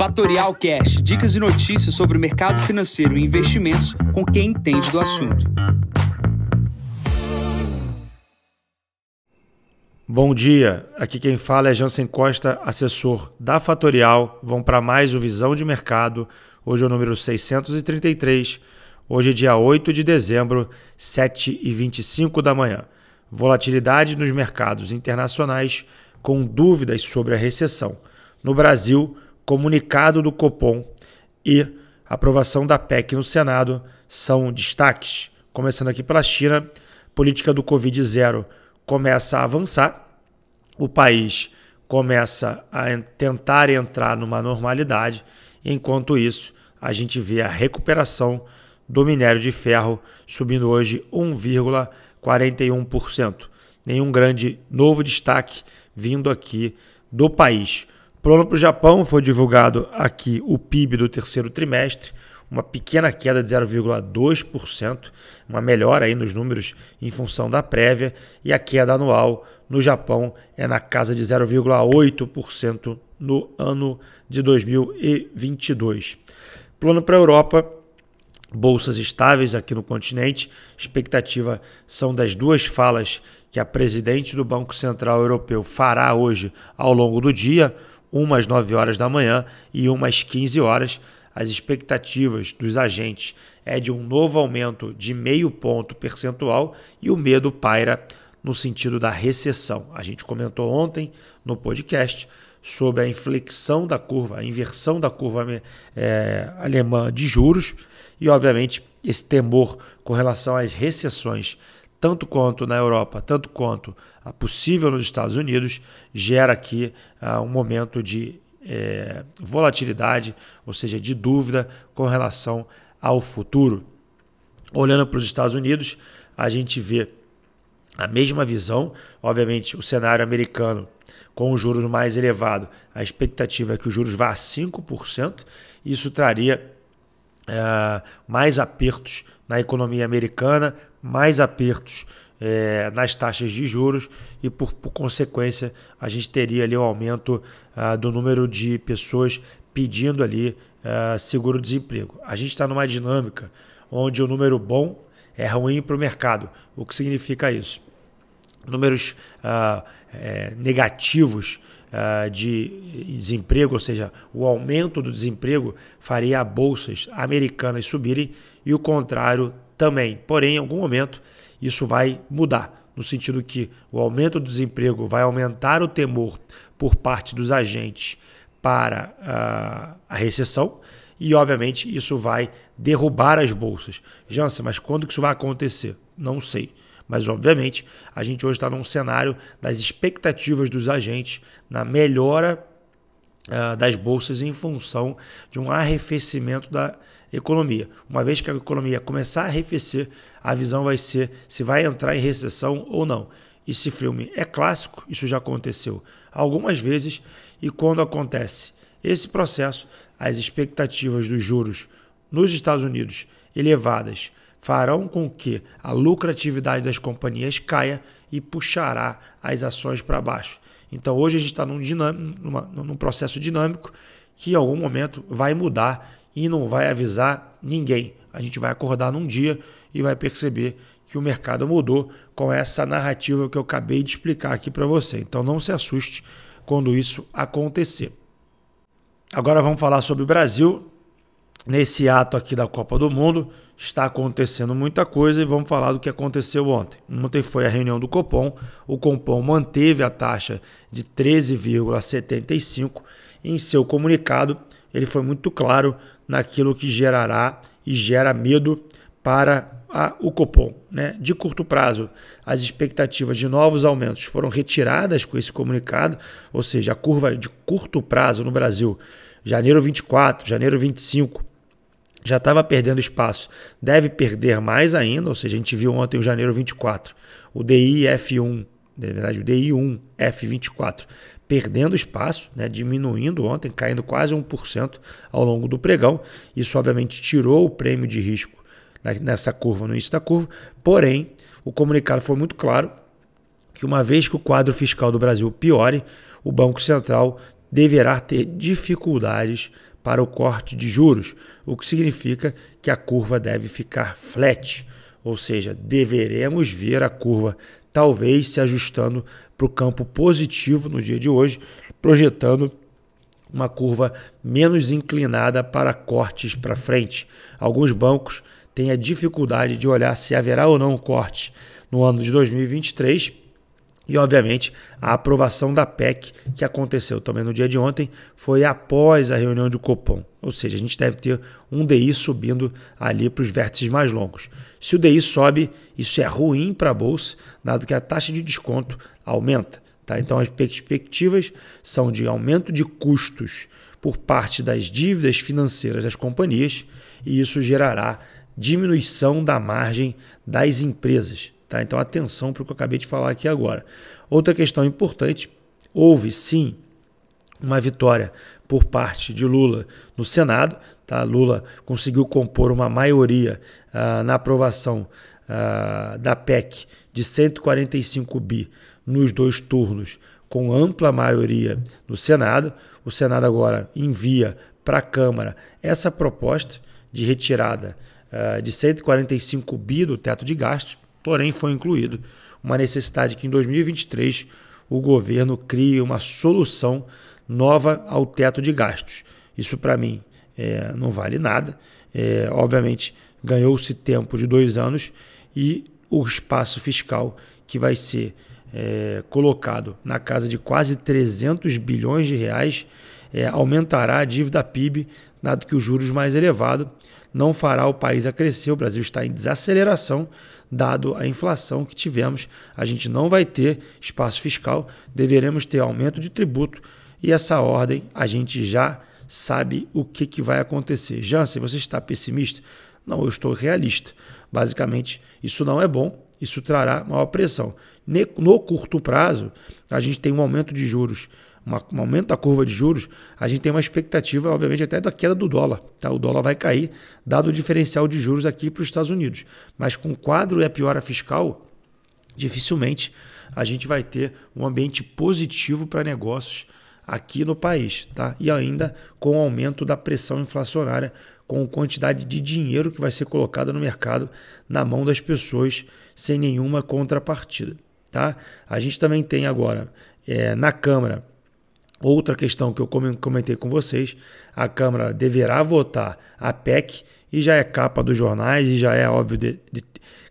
Fatorial Cash, dicas e notícias sobre o mercado financeiro e investimentos com quem entende do assunto. Bom dia, aqui quem fala é Jansen Costa, assessor da Fatorial. Vamos para mais o Visão de Mercado. Hoje é o número 633. Hoje é dia 8 de dezembro, 7h25 da manhã. Volatilidade nos mercados internacionais com dúvidas sobre a recessão. No Brasil, comunicado do Copom e aprovação da PEC no Senado são destaques. Começando aqui pela China, política do Covid zero começa a avançar, o país começa a tentar entrar numa normalidade, enquanto isso, a gente vê a recuperação do minério de ferro subindo hoje 1,41%. Nenhum grande novo destaque vindo aqui do país. Plano para o Japão foi divulgado aqui o PIB do terceiro trimestre, uma pequena queda de 0,2%, uma melhora aí nos números em função da prévia, e a queda anual no Japão é na casa de 0,8% no ano de 2022. Plano para a Europa, bolsas estáveis aqui no continente, expectativa são das duas falas que a presidente do Banco Central Europeu fará hoje ao longo do dia, uma às 9 horas da manhã e uma às 15 horas. As expectativas dos agentes é de um novo aumento de meio ponto percentual e o medo paira no sentido da recessão. A gente comentou ontem no podcast sobre a inflexão da curva, a inversão da curva é, alemã de juros e, obviamente, esse temor com relação às recessões tanto quanto na Europa, tanto quanto a possível nos Estados Unidos, gera aqui uh, um momento de é, volatilidade, ou seja, de dúvida com relação ao futuro. Olhando para os Estados Unidos, a gente vê a mesma visão. Obviamente, o cenário americano com os juros mais elevados, a expectativa é que os juros vá a 5%. Isso traria uh, mais apertos na economia americana, mais apertos é, nas taxas de juros e, por, por, consequência, a gente teria ali o um aumento uh, do número de pessoas pedindo ali uh, seguro-desemprego. A gente está numa dinâmica onde o número bom é ruim para o mercado. O que significa isso? Números uh, é, negativos de desemprego, ou seja, o aumento do desemprego faria bolsas americanas subirem e o contrário também. Porém, em algum momento, isso vai mudar, no sentido que o aumento do desemprego vai aumentar o temor por parte dos agentes para a, a recessão e, obviamente, isso vai derrubar as bolsas. Jansen, mas quando que isso vai acontecer? Não sei. Mas, obviamente, a gente hoje está num cenário das expectativas dos agentes na melhora uh, das bolsas em função de um arrefecimento da economia. Uma vez que a economia começar a arrefecer, a visão vai ser se vai entrar em recessão ou não. Esse filme é clássico, isso já aconteceu algumas vezes, e quando acontece esse processo, as expectativas dos juros nos Estados Unidos elevadas farão com que a lucratividade das companhias caia e puxará as ações para baixo. Então hoje a gente está num, num processo dinâmico que em algum momento vai mudar e não vai avisar ninguém. A gente vai acordar num dia e vai perceber que o mercado mudou com essa narrativa que eu acabei de explicar aqui para você. Então não se assuste quando isso acontecer. Agora vamos falar sobre o Brasil. Nesse ato aqui da Copa do Mundo está acontecendo muita coisa e vamos falar do que aconteceu ontem. Ontem foi a reunião do Copom. O Copom manteve a taxa de 13,75 em seu comunicado ele foi muito claro naquilo que gerará e gera medo para a, o Copom. Né? De curto prazo, as expectativas de novos aumentos foram retiradas com esse comunicado, ou seja, a curva de curto prazo no Brasil, janeiro 24, janeiro 25, já estava perdendo espaço, deve perder mais ainda, ou seja, a gente viu ontem o janeiro 24, o DI F1, na verdade o DI 1 F24 perdendo espaço, né, diminuindo ontem, caindo quase 1% ao longo do pregão. Isso, obviamente, tirou o prêmio de risco nessa curva, no início da curva. Porém, o comunicado foi muito claro que, uma vez que o quadro fiscal do Brasil piore, o Banco Central deverá ter dificuldades para o corte de juros, o que significa que a curva deve ficar flat, ou seja, deveremos ver a curva talvez se ajustando para o campo positivo no dia de hoje, projetando uma curva menos inclinada para cortes para frente. Alguns bancos têm a dificuldade de olhar se haverá ou não corte no ano de 2023 e, obviamente, a aprovação da PEC, que aconteceu também no dia de ontem, foi após a reunião de Copom. Ou seja, a gente deve ter um DI subindo ali para os vértices mais longos. Se o DI sobe, isso é ruim para a Bolsa, dado que a taxa de desconto aumenta. Tá? Então, as perspectivas são de aumento de custos por parte das dívidas financeiras das companhias, e isso gerará diminuição da margem das empresas. Tá? Então, atenção para o que eu acabei de falar aqui agora. Outra questão importante: houve sim uma vitória por parte de Lula no Senado. Tá? Lula conseguiu compor uma maioria ah, na aprovação ah, da PEC de 145 bi nos dois turnos, com ampla maioria no Senado. O Senado agora envia para a Câmara essa proposta de retirada uh, de 145 bi do teto de gastos porém foi incluído uma necessidade que em 2023 o governo crie uma solução nova ao teto de gastos. Isso para mim é, não vale nada. É, obviamente ganhou-se tempo de dois anos e o espaço fiscal que vai ser é, colocado na casa de quase 300 bilhões de reais é, aumentará a dívida PIB, dado que os juros mais elevados não fará o país a crescer. O Brasil está em desaceleração, dado a inflação que tivemos. A gente não vai ter espaço fiscal, deveremos ter aumento de tributo e essa ordem a gente já sabe o que, que vai acontecer. Jansen, você está pessimista? Não, eu estou realista. Basicamente, isso não é bom, isso trará maior pressão. No curto prazo, a gente tem um aumento de juros uma, um aumento da curva de juros, a gente tem uma expectativa, obviamente, até da queda do dólar. Tá? O dólar vai cair, dado o diferencial de juros aqui para os Estados Unidos. Mas com o quadro e a piora fiscal, dificilmente a gente vai ter um ambiente positivo para negócios aqui no país. Tá? E ainda com o aumento da pressão inflacionária, com a quantidade de dinheiro que vai ser colocada no mercado na mão das pessoas sem nenhuma contrapartida. Tá? A gente também tem agora é, na Câmara Outra questão que eu comentei com vocês, a Câmara deverá votar a PEC e já é capa dos jornais e já é óbvio, de, de,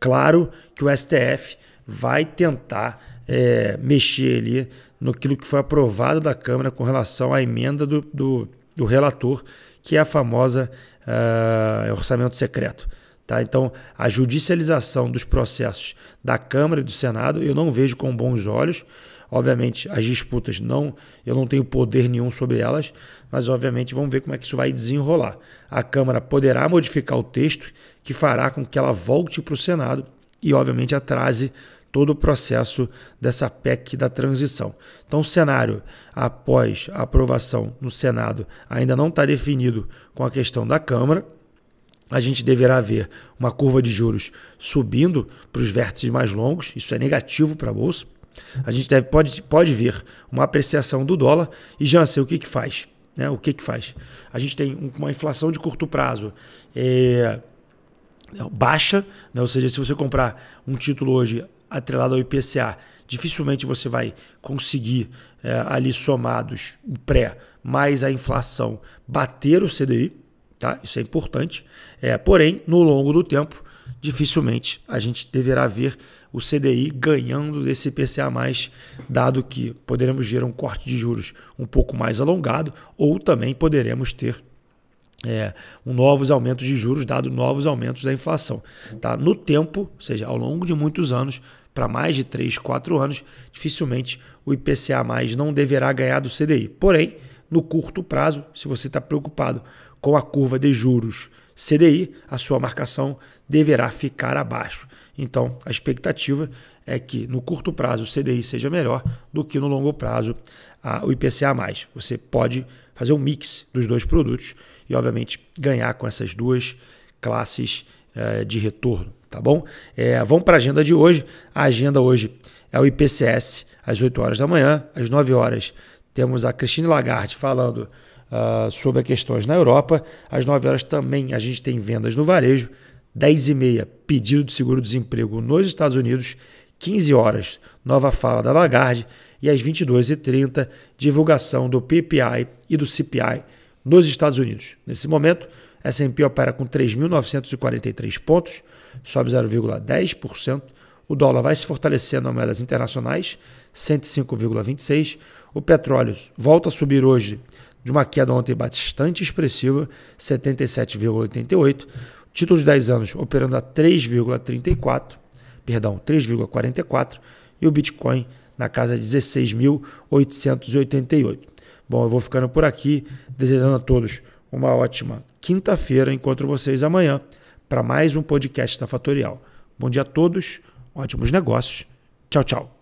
claro que o STF vai tentar é, mexer ali no que foi aprovado da Câmara com relação à emenda do, do, do relator, que é a famosa uh, orçamento secreto. Tá? Então, a judicialização dos processos da Câmara e do Senado eu não vejo com bons olhos. Obviamente, as disputas não, eu não tenho poder nenhum sobre elas, mas obviamente vamos ver como é que isso vai desenrolar. A Câmara poderá modificar o texto que fará com que ela volte para o Senado e, obviamente, atrase todo o processo dessa PEC da transição. Então, o cenário após a aprovação no Senado ainda não está definido com a questão da Câmara. A gente deverá ver uma curva de juros subindo para os vértices mais longos, isso é negativo para a Bolsa. A gente deve, pode, pode ver uma apreciação do dólar. E, Jansen, o que, que faz? Né? O que, que faz? A gente tem uma inflação de curto prazo é, baixa, né? ou seja, se você comprar um título hoje atrelado ao IPCA, dificilmente você vai conseguir é, ali somados o pré mais a inflação bater o CDI, tá? Isso é importante. É, porém, no longo do tempo, dificilmente a gente deverá ver o CDI ganhando desse IPCA+, dado que poderemos ver um corte de juros um pouco mais alongado ou também poderemos ter é, um novos aumentos de juros, dado novos aumentos da inflação. Tá? No tempo, ou seja, ao longo de muitos anos, para mais de 3, 4 anos, dificilmente o IPCA não deverá ganhar do CDI. Porém, no curto prazo, se você está preocupado com a curva de juros CDI, a sua marcação deverá ficar abaixo. Então, a expectativa é que no curto prazo o CDI seja melhor do que no longo prazo a, o IPCA. Você pode fazer um mix dos dois produtos e, obviamente, ganhar com essas duas classes é, de retorno. Tá bom? É, vamos para a agenda de hoje. A agenda hoje é o IPCS às 8 horas da manhã, às 9 horas temos a Christine Lagarde falando uh, sobre questões na Europa. Às 9 horas também a gente tem vendas no varejo. 10 e meia, pedido de seguro-desemprego nos Estados Unidos. 15 horas, nova fala da Lagarde. E às 22h30, divulgação do PPI e do CPI nos Estados Unidos. Nesse momento, S&P opera com 3.943 pontos, sobe 0,10%. O dólar vai se fortalecendo nas moedas internacionais, 105,26. O petróleo volta a subir hoje de uma queda ontem bastante expressiva, 77,88. Título de 10 anos operando a 3,34, perdão, 3,44 e o Bitcoin na casa de 16.888. Bom, eu vou ficando por aqui, desejando a todos uma ótima quinta-feira. Encontro vocês amanhã para mais um podcast da Fatorial. Bom dia a todos, ótimos negócios. Tchau, tchau.